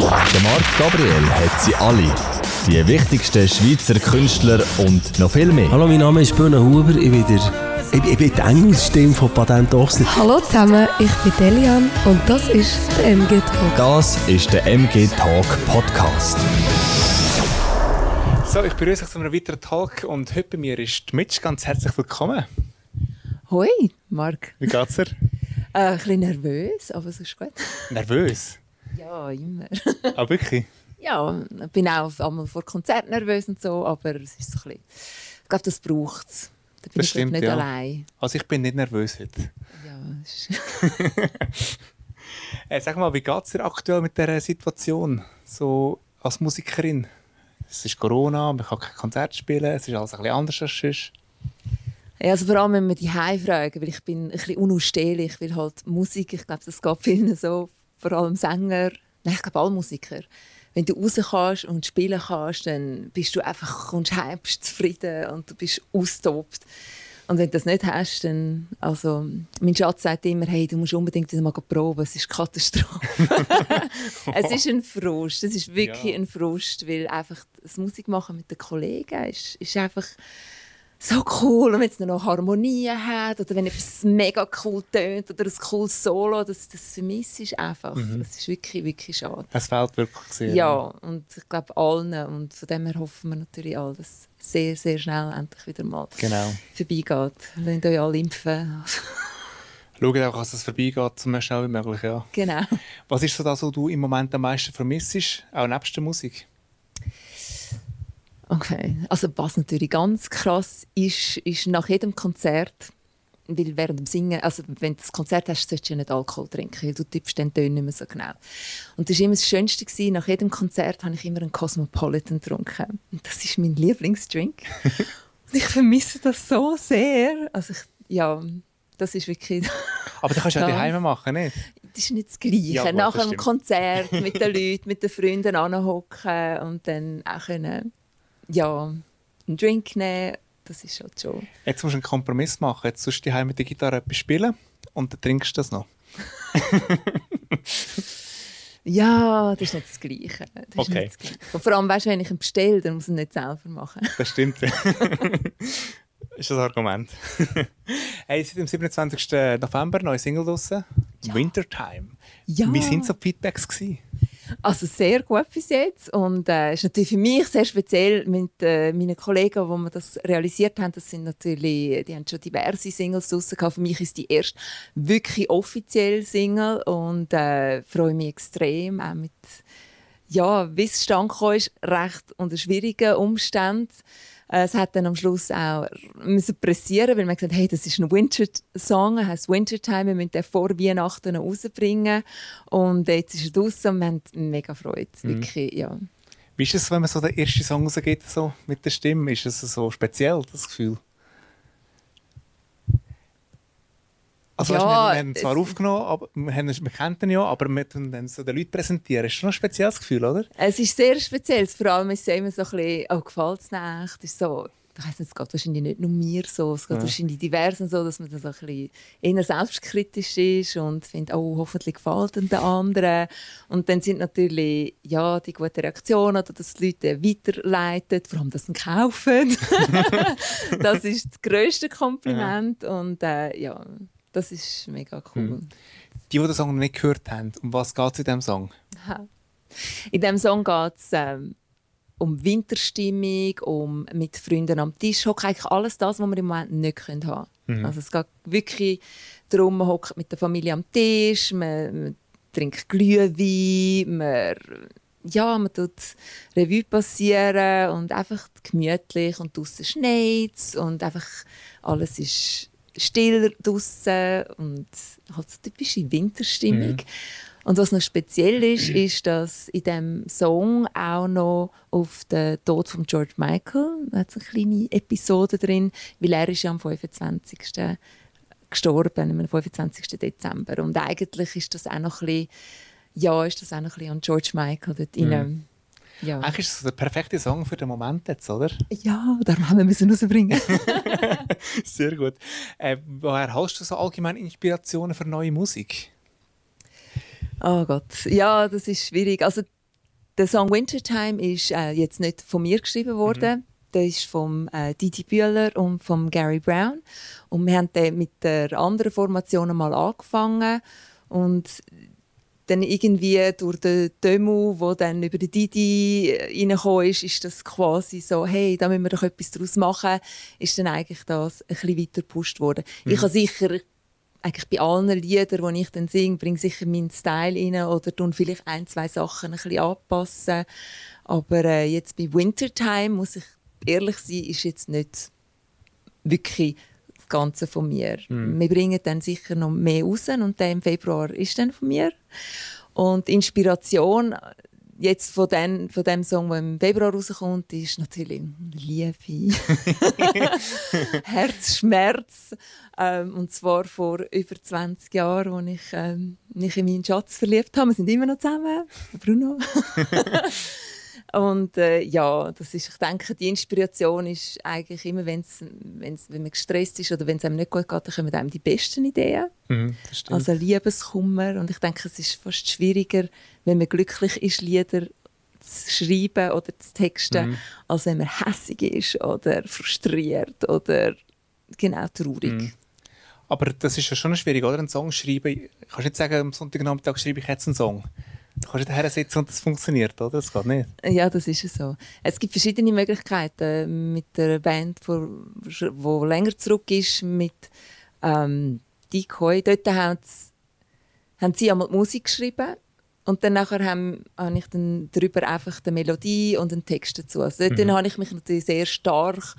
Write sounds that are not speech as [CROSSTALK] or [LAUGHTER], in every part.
Der Marc Gabriel hat sie alle. Die wichtigsten Schweizer Künstler und noch viel mehr. Hallo, mein Name ist Böhne Huber. Ich bin, der, ich, ich bin die Engelsstimme von Patent Ochsner. Hallo zusammen, ich bin Delian und das ist der MG Talk. Das ist der MG Talk Podcast. So, ich begrüße euch zu einem weiteren Talk und heute bei mir ist Mitch. Ganz herzlich willkommen. Hoi, Marc. Wie geht's dir? Äh, ein bisschen nervös, aber es ist gut. Nervös? Ja, immer. Ah, wirklich? ja, ich bin auch einmal vor Konzert nervös und so, aber es ist so ein bisschen... Ich glaube, das braucht es. Da bin Das ich stimmt, nicht ja. allein. Also ich bin nicht nervös heute. Ja, es ist- [LAUGHS] Äh, sag mal, wie geht's dir aktuell mit dieser Situation? So als Musikerin? Es ist Corona, man kann kein Konzert spielen, es ist alles ein bisschen anders als sonst. ja, also vor allem, wenn wir die fragen, weil ich bin ein bisschen unausstehlich, weil halt Musik, ich glaube, das geht vielen so, vor allem Sänger, nein, ich glaube alle Musiker. Wenn du raus kannst und spielen kannst, dann bist du einfach, kommst heim, bist zufrieden und du bist austobt. Und wenn du das nicht hast, dann, also, mein Schatz sagt immer, hey, du musst unbedingt wieder mal proben, es ist Katastrophe. [LAUGHS] es ist ein Frust, es ist wirklich Ja. ein Frust, weil einfach das Musik machen mit den Kollegen ist, ist einfach so cool. Und wenn es noch Harmonien hat oder wenn etwas mega cool tönt oder ein cooles Solo, das, das vermisse ich einfach. Das ist wirklich, wirklich schade. Es fehlt wirklich sehr. Ja, und ich glaube allen. Und von dem her hoffen wir natürlich alle, dass es sehr, sehr schnell endlich wieder mal Genau. vorbeigeht. Lasst euch alle impfen. Schaut auch, dass es vorbeigeht, so schnell wie möglich. Ja. genau. Was ist so das, was du im Moment am meisten vermisst, auch nebst der Musik? Okay. Also was natürlich ganz krass ist, ist nach jedem Konzert, weil während dem Singen, also wenn du das Konzert hast, solltest du ja nicht Alkohol trinken, weil du tippst den Ton nicht mehr so genau. Und das war immer das Schönste, gewesen. nach jedem Konzert habe ich immer einen Cosmopolitan getrunken. Und das ist mein Lieblingsdrink. [LAUGHS] Und ich vermisse das so sehr. Also ich, ja, das ist wirklich... [LAUGHS] Aber das kannst du ja daheim machen, nicht? Das ist nicht das Gleiche. Ja, gut, Nach einem. Konzert mit den Leuten, mit den Freunden anhocken und dann auch können, ja, einen Drink nehmen, das ist halt schon. Jetzt musst du einen Kompromiss machen. Jetzt sollst du daheim mit der Gitarre etwas spielen und dann trinkst du das noch. [LAUGHS] Ja, das ist nicht das Gleiche. Das ist Okay. nicht das Gleiche. Und vor allem, weißt du, wenn ich ihn bestelle, dann muss ich ihn nicht selber machen. Das stimmt. [LAUGHS] ist das Argument. [LAUGHS] hey, seit dem 27. November neue Single draussen. Wintertime. Ja. Wie waren so die Feedbacks? Gewesen? Also sehr gut bis jetzt und äh, ist natürlich für mich sehr speziell mit äh, meinen Kollegen, wo wir das realisiert haben. Das sind natürlich, die haben schon diverse Singles draussen gehabt. Für mich ist die erste wirklich offizielle Single und äh, freue mich extrem auch mit ja, wie es gekommen ist, recht unter schwierigen Umständen. Äh, Es hat dann am Schluss auch müssen pressieren, weil man gesagt hat, hey, das ist ein Winter-Song, heißt Wintertime, wir müssen den vor Weihnachten noch rausbringen. Und jetzt ist er draußen und wir haben mega Freude, wirklich, ja. Wie ist es, wenn man so den ersten Song rausgeht, so mit der Stimme? Ist es so speziell, das Gefühl? Also Ja, weißt, wir, wir haben ihn zwar es- aufgenommen, aber wir, haben, ihn- wir kennen ihn ja, aber wir tun dann so den Leuten präsentieren. Ist schon ein spezielles Gefühl, oder? Es ist sehr speziell, vor allem ist es immer so ein bisschen, oh, gefällt es nicht? Ist so, ich weiss nicht, es geht wahrscheinlich nicht nur mir so, es geht Ja. wahrscheinlich diversen so, dass man dann so ein bisschen eher selbstkritisch ist und findet, oh, hoffentlich gefällt es den anderen. Und dann sind natürlich ja, die guten Reaktionen oder dass die Leute weiterleiten, vor allem, dass sie kaufen. [LAUGHS] das ist das grösste Kompliment und äh, ja, das ist mega cool. Die, die den Song noch nicht gehört haben, um was geht es in diesem Song? In diesem Song geht es ähm, um Winterstimmung, um mit Freunden am Tisch hocken. Eigentlich alles das, was wir im Moment nicht können haben können. Also es geht wirklich darum, man hockt mit der Familie am Tisch, man, man trinkt Glühwein, man, ja, man tut Revue passieren und einfach gemütlich und draußen schneit und einfach alles ist still draußen und halt so typische Winterstimmung. Und was noch speziell ist, ist, dass in dem Song auch noch auf den Tod von George Michael, da hat eine kleine Episode drin, weil er ist ja am 25. gestorben, am 25. Dezember. Und eigentlich ist das auch noch ein bisschen, ja, ist das auch noch ein bisschen an George Michael dort rein. Ja. Eigentlich ist es der perfekte Song für den Moment jetzt, oder? ja, darum haben wir müssen rausbringen. [LAUGHS] Sehr gut. Äh, woher hast du so allgemein Inspirationen für neue Musik? Oh Gott, ja, das ist schwierig. Also der Song Wintertime ist äh, jetzt nicht von mir geschrieben worden. Mhm. Der ist von äh, Didi Bühler und von Gary Brown. Und wir haben den mit der anderen Formation mal angefangen. Und dann irgendwie durch den Demo, wo dann über die Didi reingekommen ist, ist das quasi so, hey, da müssen wir doch etwas daraus machen, ist dann eigentlich das ein bisschen weiter gepusht worden. Mhm. Ich habe sicher eigentlich bei allen Liedern, die ich dann singe, bringe sicher meinen Style rein oder tun vielleicht ein, zwei Sachen ein bisschen anpassen. Aber äh, jetzt bei Wintertime, muss ich ehrlich sein, ist jetzt nicht wirklich das Ganze von mir. Mhm. Wir bringen dann sicher noch mehr raus und der im Februar ist dann von mir. Und Inspiration jetzt von, den, von dem Song, der im Februar rauskommt, ist natürlich Liebe, [LAUGHS] [LAUGHS] Herzschmerz. Ähm, und zwar vor über 20 Jahren, als ich ähm, mich in meinen Schatz verliebt habe. Wir sind immer noch zusammen, Bruno. [LAUGHS] Und äh, ja, das ist, ich denke, die Inspiration ist eigentlich immer, wenn's, wenn's, wenn man gestresst ist oder wenn es einem nicht gut geht, dann kommen einem die besten Ideen. Mhm, also Liebeskummer. Und ich denke, es ist fast schwieriger, wenn man glücklich ist, Lieder zu schreiben oder zu texten, mhm. als wenn man hässig ist oder frustriert oder genau traurig. Mhm. Aber das ist ja schon schwierig, oder? Einen Song schreiben. Ich kann nicht sagen, am Sonntagnachmittag schreibe ich jetzt einen Song. Du kannst daher sitzen und das funktioniert, oder? Das geht nicht. Ja, das ist so. Es gibt verschiedene Möglichkeiten mit der Band, die länger zurück ist, mit ähm, Decoy. Dort haben sie, haben sie einmal die Musik geschrieben und dann nachher habe ich dann darüber einfach die Melodie und den Text dazu. Also dort mhm. habe ich mich natürlich sehr stark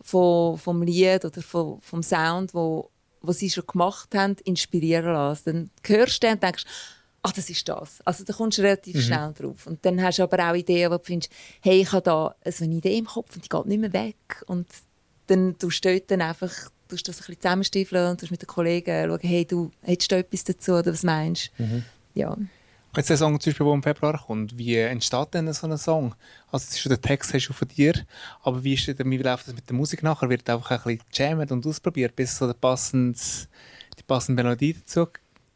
vom, vom Lied oder vom, vom Sound, wo, wo sie schon gemacht haben, inspirieren lassen. Dann hörst du und denkst, ach, das ist das. Also da kommst du relativ mhm. schnell drauf. Und dann hast du aber auch Ideen, wo du findest, hey, ich habe da so eine Idee im Kopf und die geht nicht mehr weg. Und dann tust du dann einfach tust das ein bisschen zusammenstiefeln und mit den Kollegen schauen, hey, du, hättest du etwas dazu oder was meinst du? Mhm. Ja. Jetzt der Song, zum Beispiel, der im Februar kommt, wie entsteht denn so ein Song? Also ist schon der Text hast du von dir, aber wie, ist denn, wie läuft das mit der Musik nachher? Wird einfach ein bisschen jammed und ausprobiert, bis so der passende, die passende Melodie dazu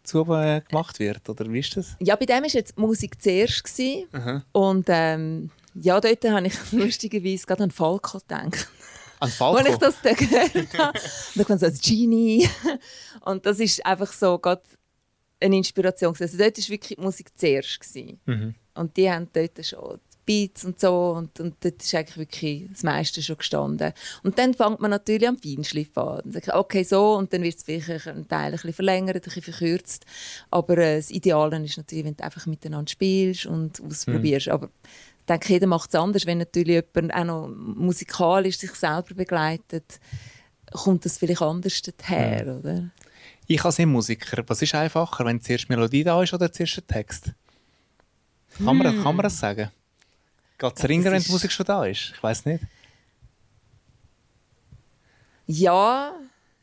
zu äh, gemacht wird, oder wie ist das? Ja, bei dem war jetzt die Musik zuerst. Gewesen. Und ähm, ja, dort habe ich [LAUGHS] lustigerweise gerade an Falco gedacht. An Falco? Als ich das dann gehört habe. Und dann kommt so als Genie. Und das ist einfach so gerade eine Inspiration. Also dort war wirklich die Musik zuerst. Mhm. Und die haben dort schon Beats und so. Und, und dort ist eigentlich wirklich das meiste schon gestanden. Und dann fängt man natürlich am Feinschliff an. Dann sagt okay, so. Und dann wird es vielleicht ein Teil ein bisschen verlängert, ein bisschen verkürzt. Aber äh, das Ideale ist natürlich, wenn du einfach miteinander spielst und ausprobierst. Mhm. Aber ich denke, jeder macht es anders. Wenn natürlich jemand auch noch musikalisch sich selber begleitet, kommt das vielleicht anders daher, mhm. oder? Ich als Musiker, was ist einfacher, wenn zuerst Melodie da ist oder zuerst der Text? Kann, man, hm. kann man das sagen? Geht es ringer, wenn die Musik schon da ist? Ich weiß nicht. Ja,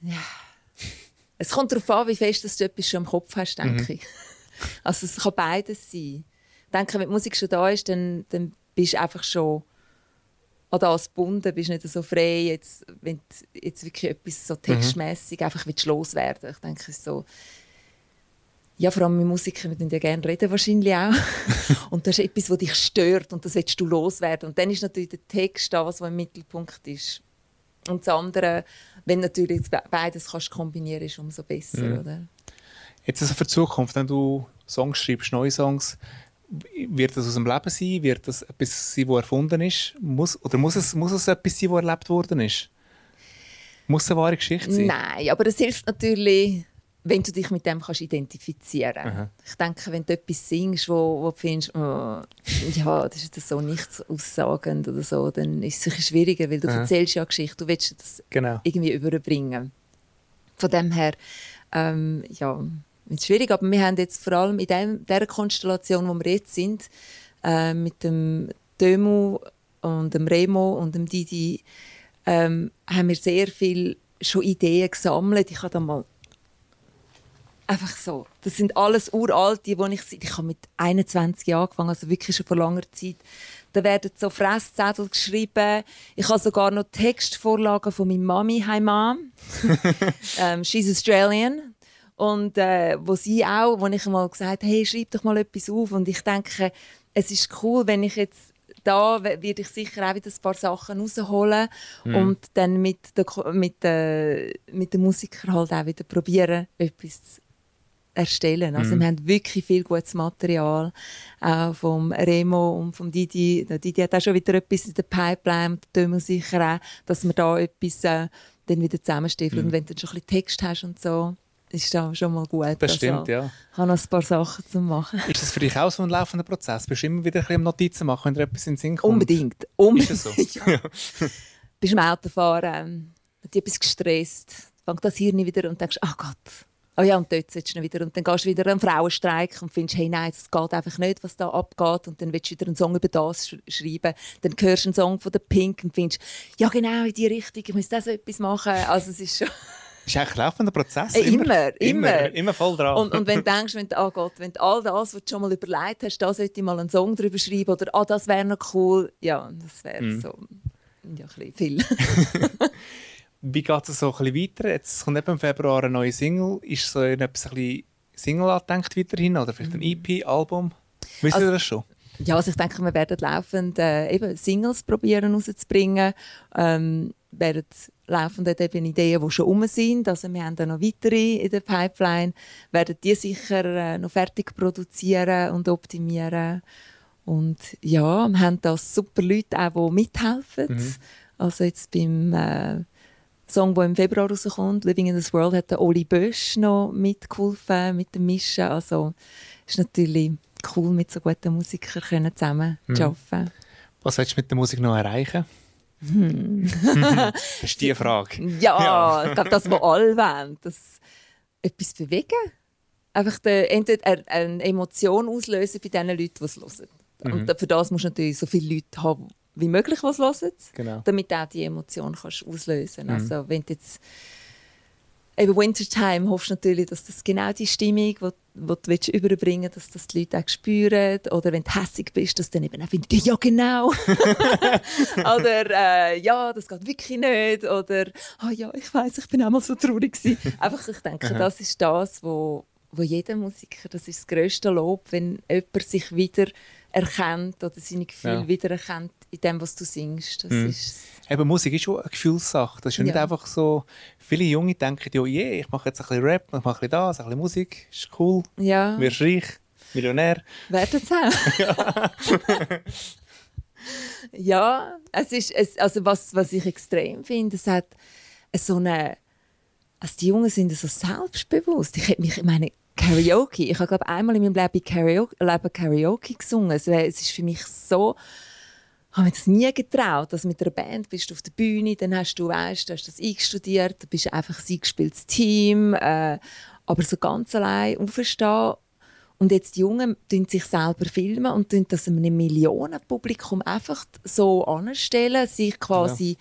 ja. Es kommt darauf an, wie fest dass du etwas schon im Kopf hast, denke mhm. ich. [LAUGHS] Also es kann beides sein. Ich denke, wenn die Musik schon da ist, dann, dann bist du einfach schon an das gebunden, bist nicht so frei, jetzt, wenn du jetzt wirklich etwas so textmäßig mhm. einfach loswerden Ich denke, so, ja, vor allem mit Musikern, wir ja gerne reden wahrscheinlich auch. [LAUGHS] und das ist etwas, das dich stört und das willst du loswerden. Und dann ist natürlich der Text das, was im Mittelpunkt ist. Und das andere, wenn natürlich beides kannst kombinieren ist umso besser, mhm. oder? Jetzt also für die Zukunft, wenn du Songs schreibst, neue Songs, wird das aus dem Leben sein? Wird das etwas sein, das erfunden ist? Muss, oder muss es, muss es etwas sein, das erlebt worden ist? Muss es eine wahre Geschichte sein? Nein, aber es hilft natürlich wenn du dich mit dem kannst identifizieren kannst. Ich denke, wenn du etwas singst, wo, wo du findest, oh, ja, das ist so nichts aussagend oder so, dann ist es schwieriger, weil du Aha. erzählst ja eine Geschichte, du willst das genau. irgendwie überbringen. Von dem her, ähm, ja, ist schwierig, aber wir haben jetzt vor allem in dem, der Konstellation, wo wir jetzt sind, äh, mit dem Demo und dem Remo und dem Didi, ähm, haben wir sehr viel schon Ideen gesammelt. Ich habe da mal Einfach so. Das sind alles uralte, die ich Ich habe mit 21 Jahren angefangen, also wirklich schon vor langer Zeit. Da werden so Fresszettel geschrieben. Ich habe sogar noch Textvorlagen von meiner Mami heim [LAUGHS] ähm, She's Australian. Und äh, wo sie auch, wo ich mal gesagt habe, hey, schreib doch mal etwas auf. Und ich denke, es ist cool, wenn ich jetzt da werde ich sicher auch wieder ein paar Sachen rausholen Mhm. und dann mit den Ko- mit den mit den Musikern halt auch wieder probieren etwas zu erstellen. Also Mhm. wir haben wirklich viel gutes Material auch vom Remo und vom Didi. Der Didi hat auch schon wieder etwas in der Pipeline, und der Dömel sicher auch, dass wir da etwas äh, dann wieder zusammenstiefeln. Mhm. Und wenn du dann schon ein bisschen Text hast und so, ist das schon mal gut. Das Also, ja. Ich habe noch ein paar Sachen zu machen. Ist das für dich auch so ein laufender Prozess? Bist du immer wieder ein bisschen Notizen machen, wenn dir etwas in den Sinn kommt? Unbedingt. Unbedingt. Ist das so? [LAUGHS] ja. Bist im Autofahren, ähm, hat dich etwas gestresst, fängt das Hirn wieder und denkst, ach Gott. Oh ja, und dort sitzt du wieder. Und dann gehst du wieder an einen Frauenstreik und findest, hey, nein, das geht einfach nicht, was da abgeht. Und dann willst du wieder einen Song über das sch schreiben. Dann hörst du einen Song von der Pink und findest, ja genau, in die Richtung, ich muss das etwas machen. Also es ist schon... [LAUGHS] Ist eigentlich ein laufender Prozess? Äh, immer, immer. immer. Immer voll dran. Und, und wenn du denkst, wenn, du- oh Gott, wenn du all das, was du schon mal überlegt hast, da sollte ich mal einen Song drüber schreiben oder ah, das wäre noch cool, ja, das wäre Mhm. so ja, ein bisschen viel. [LAUGHS] [LAUGHS] Wie geht es so ein bisschen weiter? Jetzt kommt eben im Februar eine neue Single. Ist so etwas ein bisschen Single angedenkt weiterhin? Oder vielleicht ein EP, Album? Wisst ihr Also- das schon? Ja, also ich denke, wir werden laufend äh, eben Singles probieren rauszubringen. Ähm, werden laufend eben Ideen, die schon rum sind. Also wir haben da noch weitere in der Pipeline. Werden die sicher äh, noch fertig produzieren und optimieren. Und ja, wir haben da super Leute auch, die mithelfen. Mhm. Also jetzt beim äh, Song, der im Februar rauskommt, «Living in this World», hat der Oli Bösch noch mitgeholfen mit dem Mischen. Also ist natürlich cool, mit so guten Musikern können zusammen Mhm. zu arbeiten. Was willst du mit der Musik noch erreichen? Hm. [LAUGHS] das ist die Frage. Ja, Ja. ich glaube, das, was alle wollen, das etwas bewegen. Einfach de, entweder eine- eine Emotion auslösen bei den Leuten, die es hören. Mhm. Und für das musst du natürlich so viele Leute haben, wie möglich, es hören, Genau. damit du auch die Emotion kannst auslösen Mhm. Also wenn du jetzt eben Wintertime hoffst du natürlich, dass das genau die Stimmung, die, die du willst überbringen willst, dass das die Leute auch spüren. Oder wenn du hässig bist, dass dann eben auch findest, ja genau. [LAUGHS] [LAUGHS] oder äh, ja, das geht wirklich nicht. Oder ah ja, ich weiß, ich bin auch mal so traurig gewesen. [LAUGHS] Einfach, ich denke, das ist das, wo, wo jeder Musiker, das ist das grösste Lob, wenn jemand sich wieder erkennt oder seine Gefühle Ja. wieder erkennt in dem, was du singst. Das Mhm. ist Eben, Musik ist schon eine Gefühlssache. Das ist ja nicht einfach so. Viele Junge denken, ja, yeah, ich mache jetzt ein bisschen Rap, ich mache ein bisschen das, ein bisschen Musik, ist cool, ja. wirst reich, Millionär. Werden es auch. [LAUGHS] ja, es ist, es, also was, was ich extrem finde, es hat so eine, also die Jungen sind so selbstbewusst. Ich, hätte mich, ich meine, Karaoke, ich habe glaube einmal in meinem Leben Karaoke, Leben Karaoke gesungen. Es, wär- es ist für mich so, habe mir das nie getraut, dass mit einer Band bist du auf der Bühne, dann hast du, weißt, du hast das eingestudiert, du bist einfach ein eingespieltes Team, äh, aber so ganz allein aufstehen und jetzt die Jungen filmen sich selber filmen und tun das einem Millionenpublikum einfach so anstellen, sich quasi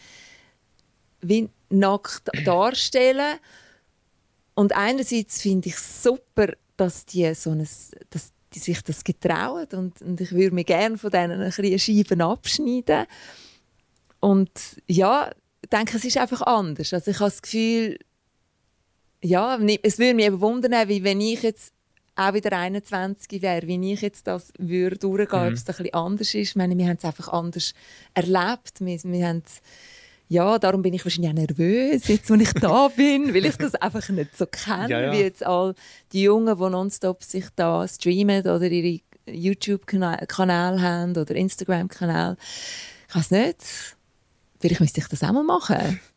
wie nackt darstellen. Und einerseits finde ich super, dass die, so ein, dass die sich das getrauen und, und ich würde mir gerne von denen ein bisschen Scheiben abschneiden. Und ja, ich denke, es ist einfach anders. Also ich habe das Gefühl, ja, es würde mich eben wundern, wie wenn ich jetzt auch wieder 21 wäre, wie ich jetzt das würde durchgehen, ob es ein bisschen anders ist. Ich meine, wir haben es einfach anders erlebt. Wir, wir haben ja, darum bin ich wahrscheinlich auch nervös, jetzt, wo ich da [LAUGHS] bin, weil ich das einfach nicht so kenne, Ja, ja. wie jetzt all die Jungen, die nonstop sich da streamen oder ihre YouTube-Kanäle haben oder Instagram-Kanäle. Ich weiß nicht. Vielleicht müsste ich das auch mal machen. [LAUGHS]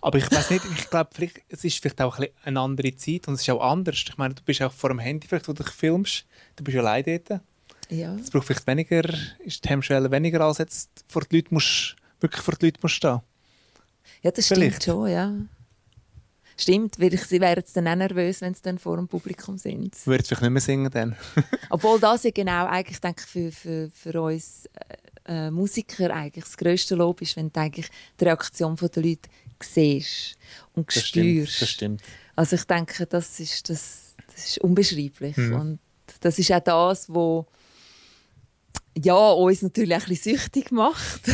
Aber ich weiß nicht, ich glaube, es ist vielleicht auch ein eine andere Zeit und es ist auch anders. Ich meine, du bist auch vor dem Handy, vielleicht, wo du dich filmst. Du bist allein dort. Ja. Es braucht vielleicht weniger, ist die Hemmschwelle weniger, als jetzt vor die Leute musst, wirklich vor die Leute musst stehen. Ja, das Vielleicht. stimmt schon, ja. Stimmt, weil ich, sie wären dann auch nervös, wenn sie dann vor dem Publikum sind. Du würdest vielleicht nicht mehr singen dann. [LAUGHS] Obwohl das ja genau eigentlich denke ich, für, für, für uns äh, äh, Musiker eigentlich das grösste Lob ist, wenn du eigentlich die Reaktion der Leute siehst und Das stimmt, spürst. das stimmt. Also ich denke, das ist, das, das ist unbeschreiblich. Mhm. Und das ist auch das, wo ja, uns natürlich ein bisschen süchtig macht. [LAUGHS]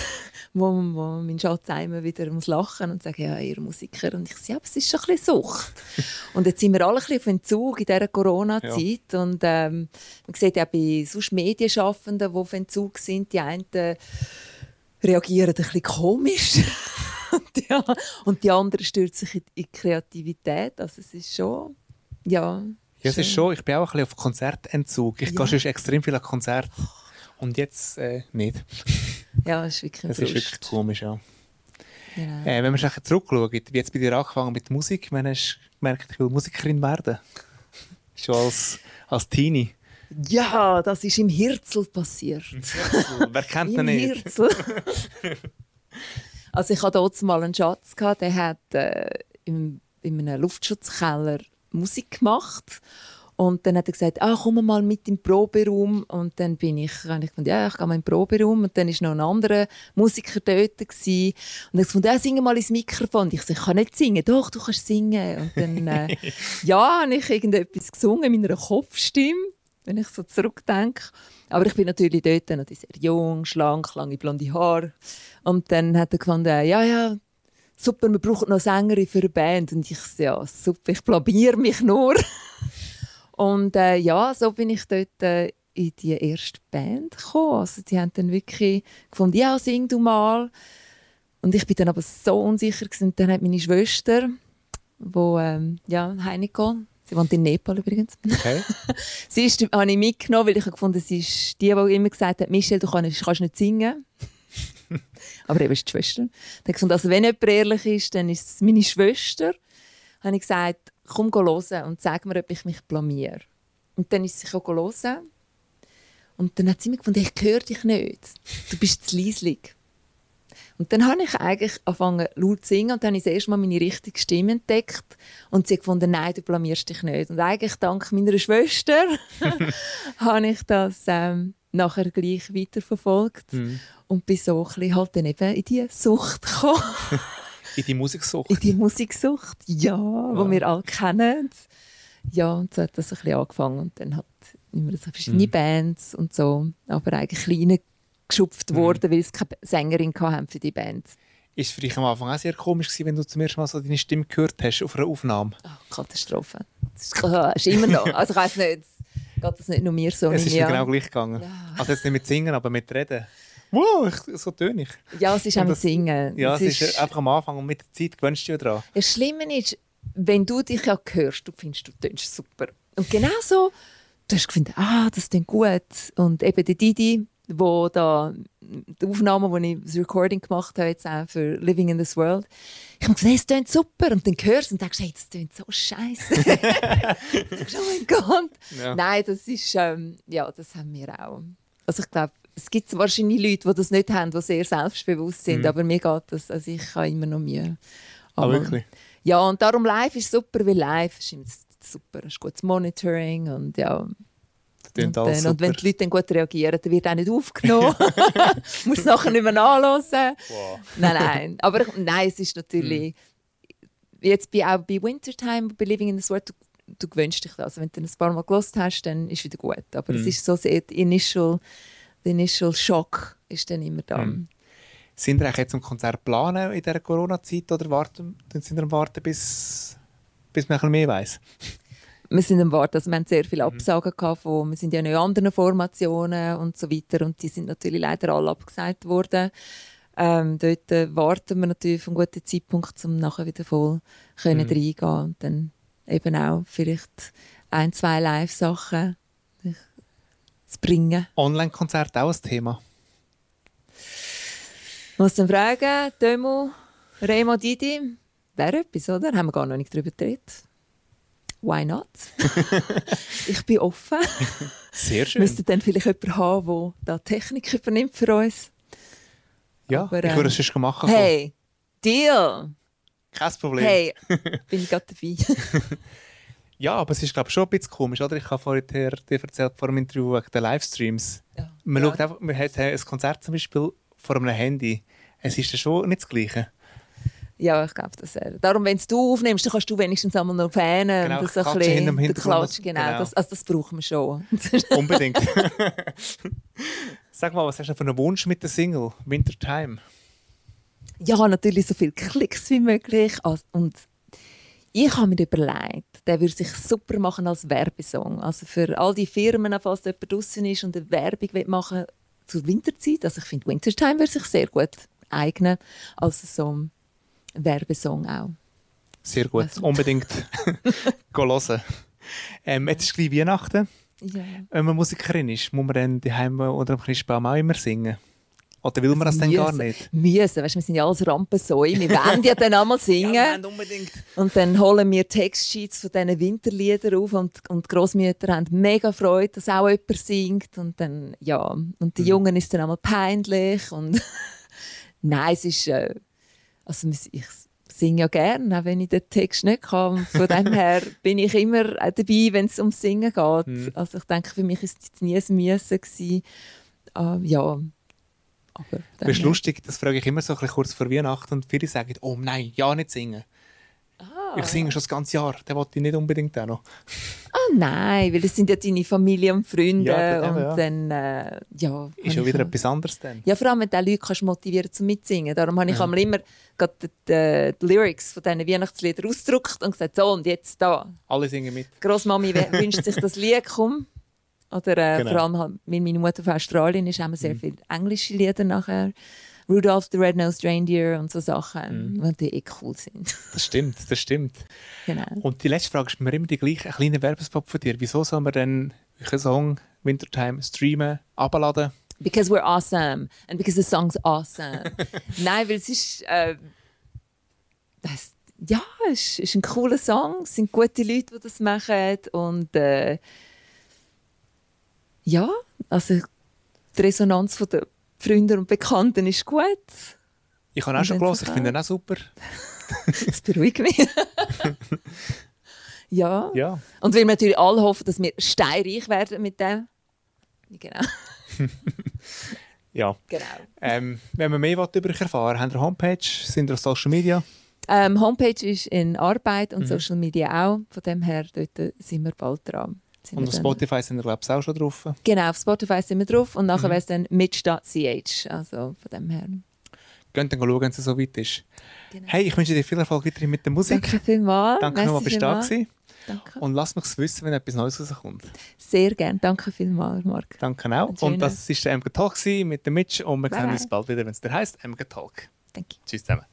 wo, wo mein Schatz immer wieder muss lachen und sagen, ja, ihr Musiker. Und ich sage, ja, es ist schon ein bisschen Sucht. [LAUGHS] und jetzt sind wir alle ein bisschen auf Entzug in dieser Corona-Zeit. Ja. Und ähm, man sieht ja bei sonst Medienschaffenden, die auf Entzug sind, die einen reagieren ein bisschen komisch. [LAUGHS] und, ja, und die anderen stürzen sich in die Kreativität. Also es ist schon, ja... Ja, es ist schon, ich bin auch ein bisschen auf Konzertentzug. Ich ja. gehe schon extrem viel an Konzerte. [LAUGHS] Und jetzt äh, nicht. Ja, das ist wirklich ein Das ist wirklich komisch, ja. Genau. Äh, wenn man sich zurückschaut, wie jetzt bei dir angefangen mit Musik, wenn hast du gemerkt, ich will Musikerin werden? Schon als, als Teenie. Ja, das ist im Hirzel passiert. Im Hirzel? Wer kennt den nicht? Im Hirzel. also ich hatte dort mal einen Schatz, gehabt, der hat äh, in, in einem Luftschutzkeller Musik gemacht und dann hat er gesagt, ah, komm mal mit im Proberaum. Und dann bin ich, habe ich gedacht, ja, ich gehe mal im Proberaum. Und dann war noch ein anderer Musiker dort. Gewesen. Und hat gesagt, ja, sing mal ins Mikrofon. Und ich so, ich kann nicht singen. Doch, du kannst singen. Und dann, äh, [LAUGHS] ja, habe ich irgendetwas gesungen in meiner Kopfstimme, wenn ich so zurückdenke. Aber ich bin natürlich dort noch sehr jung, schlank, lange blonde Haare. Und dann hat er gefunden, ja, ja, super, wir brauchen noch Sängerin für eine Band. Und ich so, ja, super, ich blamier mich nur. [LAUGHS] Und äh, ja, so bin ich dort äh, in die erste Band gekommen. Also die haben dann wirklich gefunden, ja, sing du mal. Und ich bin dann aber so unsicher gewesen. Und dann hat meine Schwester, wo ähm, ja Heineko, sie wohnt in Nepal übrigens. Okay. [LAUGHS] sie ist, habe ich mitgenommen, weil ich gefunden, sie ist die, die immer gesagt hat, Michelle, du kannst, kannst nicht singen. [LAUGHS] aber eben ist die Schwester. Dann gesagt, also wenn jemand ehrlich ist, dann ist es meine Schwester. Habe ich gesagt, komm hören und sag mir, ob ich mich blamiere. Und dann ist sie hören. Und dann hat sie mir gefunden, ich höre dich nicht. Du bist zu leislich. Und dann habe ich eigentlich angefangen laut zu singen und dann habe ich das erste Mal meine richtige Stimme entdeckt und sie hat gefunden, nein, du blamierst dich nicht. Und eigentlich dank meiner Schwester [LAUGHS] [LAUGHS] habe ich das ähm, nachher gleich weiterverfolgt mhm. und bin so ein bisschen halt dann eben in die Sucht gekommen. [LAUGHS] In die Musiksucht? In die Musiksucht, ja, ja. die wir alle kennen. Ja, und so hat das ein bisschen angefangen. Und dann hat immer so verschiedene mhm. Bands und so. Aber eigentlich kleiner geschupft mhm. worden, weil es keine Sängerin für die Band. Ist es für dich am Anfang auch sehr komisch gewesen, wenn du zum ersten Mal so deine Stimme gehört hast auf einer Aufnahme? Oh, Katastrophe. Das ist, das ist immer noch. [LAUGHS] Also ich weiß nicht, geht das nicht nur mir so? Es ist mir genau gleich gegangen. Ja. Also jetzt nicht mit Singen, aber mit Reden. Wow, ich, so töne ich. Ja, es ist mit Singen. Ja, es, es ist, ist, einfach am Anfang und mit der Zeit gewöhnst du dich daran. Das Schlimme ist, wenn du dich ja hörst, du findest, du tönst super. Und genau so, du hast gefunden, ah, das klingt gut. Und eben der Didi, wo da die Aufnahme, die ich das Recording gemacht habe, jetzt auch für Living in this World, ich habe gesagt, hey, es klingt super. Und dann hörst du und denkst, hey, das klingt so scheiße. [LAUGHS] [LAUGHS] oh mein Gott. Ja. Nein, das ist, ähm, ja, das haben wir auch. Also ich glaube, es gibt wahrscheinlich Leute, die das nicht haben, die sehr selbstbewusst sind, mhm. aber mir geht das, also ich habe immer noch Mühe. Ah, aber, ah, wirklich? Ja, und darum live ist super, weil live ist super, es ist gutes Monitoring und ja. Und, dann, und, wenn die Leute dann gut reagieren, dann wird auch nicht [LAUGHS] aufgenommen. Es nachher nicht mehr nachhören. Wow. Nein, nein. Aber nein, es ist natürlich... Mm. Jetzt bei, auch bei Wintertime, bei Living in the World, du, du gewöhnst dich das. Also wenn du ein paar Mal gelost hast, dann ist es wieder gut. Aber mm. es ist so sehr initial der Initial Schock ist dann immer da. Mhm. Sind ihr jetzt zum Konzert planen in dieser Corona-Zeit oder warten, sind ihr am Warten, bis, bis man ein mehr weiss? wir sind am Warten. Also wir haben sehr viele mhm. Absagen gehabt von, wir sind ja noch in anderen Formationen und so weiter und die sind natürlich leider alle abgesagt worden. Ähm, dort äh, warten wir natürlich auf einen guten Zeitpunkt, um nachher wieder voll können mhm. reingehen und dann eben auch vielleicht ein, zwei Live-Sachen zu bringen. Online-Konzert auch ein Thema? Ich muss dann fragen, Demo, Remo, Didi, wäre etwas, oder? Haben wir gar noch nicht darüber geredet. Why not? [LAUGHS] ich bin offen. Sehr schön. Müsste dann vielleicht jemanden haben, der da Technik übernimmt für uns. Ja, Aber, ich würde es schon machen. Hey, Deal! Kein Problem. Hey, [LAUGHS] bin ich gerade dabei. [LAUGHS] Ja, aber es ist glaube schon ein bisschen komisch, oder? Ich habe vorhin dir erzählt vor dem Interview wegen den Livestreams. Ja. Man, ja. Schaut einfach, man hat ein Konzert zum Beispiel vor einem Handy. Es ist ja schon nicht das Gleiche. Ja, ich glaube das sehr. Darum, wenn du aufnimmst, dann kannst du wenigstens einmal noch fähnen. Genau, das ein bisschen, Klatsch, genau. genau. Das, also das brauchen wir schon. [LAUGHS] Unbedingt. Sag mal, was hast du für einen Wunsch mit der Single Wintertime? ja, natürlich so viele Klicks wie möglich. Und ich habe mir überlegt, der würde sich super machen als Werbesong. Also für all die Firmen, falls jemand draußen ist und eine Werbung will machen zur Winterzeit. Also ich finde, Wintertime würde sich sehr gut eignen als so ein Werbesong auch. Sehr gut. Also- Unbedingt [LAUGHS] hören. Ähm, jetzt ist gleich Weihnachten. Ja. Wenn man Musikerin ist, muss man dann daheim unter dem Christbaum auch immer singen? Oder will man das dann gar Müssen. nicht? Müssen, weißt, wir sind ja alles Rampensäue. Wir wollen ja dann einmal [LAUGHS] singen. Ja, unbedingt. Und dann holen wir Textsheets von diesen Winterliedern auf und, und die Großmütter haben mega Freude, dass auch jemand singt. Und dann, ja, und die Jungen ist dann einmal peinlich. Und [LAUGHS] Nein, es ist, äh, also ich singe ja gerne, auch wenn ich den Text nicht kann. Von dem her [LAUGHS] bin ich immer auch dabei, wenn es ums Singen geht. Also ich denke, für mich ist es jetzt nie ein Müssen gewesen. Äh, ja, aber Das ist lustig, das frage ich immer so ein bisschen kurz vor Weihnachten und viele sagen, oh nein, ja nicht singen. Ich singe schon das ganze Jahr, den wollte ich nicht unbedingt auch noch. Ah nein, weil das sind ja deine Familie und Freunde Ja, und ja. dann äh, ja. Ist ja wieder ich- etwas anderes dann. Ja, vor allem, wenn du auch Leute kannst motivieren zum Mitsingen. Darum habe ich einmal immer gerade die, die, die Lyrics von diesen Weihnachtsliedern ausgedruckt und gesagt, so und jetzt da. Alle singen mit. Großmami wünscht sich das Lied, komm. Oder äh, Genau. vor allem, halt, weil meine Mutter von Australien ist, wir sehr viele englische Lieder nachher. Rudolph the Red-Nosed Reindeer und so Sachen, die eh cool sind. [LAUGHS] Das stimmt, das stimmt. genau. Und die letzte Frage ist mir immer die gleiche, ein kleiner Werbespot von dir. Wieso soll man denn euren Song Wintertime streamen, abladen? Because we're awesome and because the song's awesome. [LAUGHS] Nein, weil es ist, äh, das, ja, es ist, ist ein cooler Song. Es sind gute Leute, die das machen und äh, ja, also die Resonanz von der Freunde und Bekannten ist gut. Ich habe auch Und schon gelesen, es ich finde ihn auch super. [LAUGHS] [LAUGHS] Das beruhigt mich. [LAUGHS] ja. Ja. Und weil wir natürlich alle hoffen, dass wir steinreich werden mit dem. Genau. ja. genau. Ähm, wenn man mehr über euch erfahren ihr eine Homepage, sind ihr auf Social Media? Ähm, Homepage ist in Arbeit Mhm. und Social Media auch. Von dem her dort äh, sind wir bald dran. Sind Und wir auf Spotify sind ihr, glaube ich, auch schon drauf. Genau, auf Spotify sind wir drauf und Mhm. nachher wäre es dann mitch.ch. Also von dem her. Geht dann schauen, wenn es so weit ist. Genau. Hey, ich wünsche dir viel Erfolg weiterhin mit der Musik. Danke vielmals. Danke nochmal, bist du da gewesen. Danke. Und lass mich wissen, wenn etwas Neues rauskommt. Sehr gerne. Danke vielmals, Marc. Danke auch. Und das war der MG Talk mit dem Mitch und wir Bye sehen uns bald wieder, wenn es dir heisst, MG Talk. Danke. Tschüss zusammen.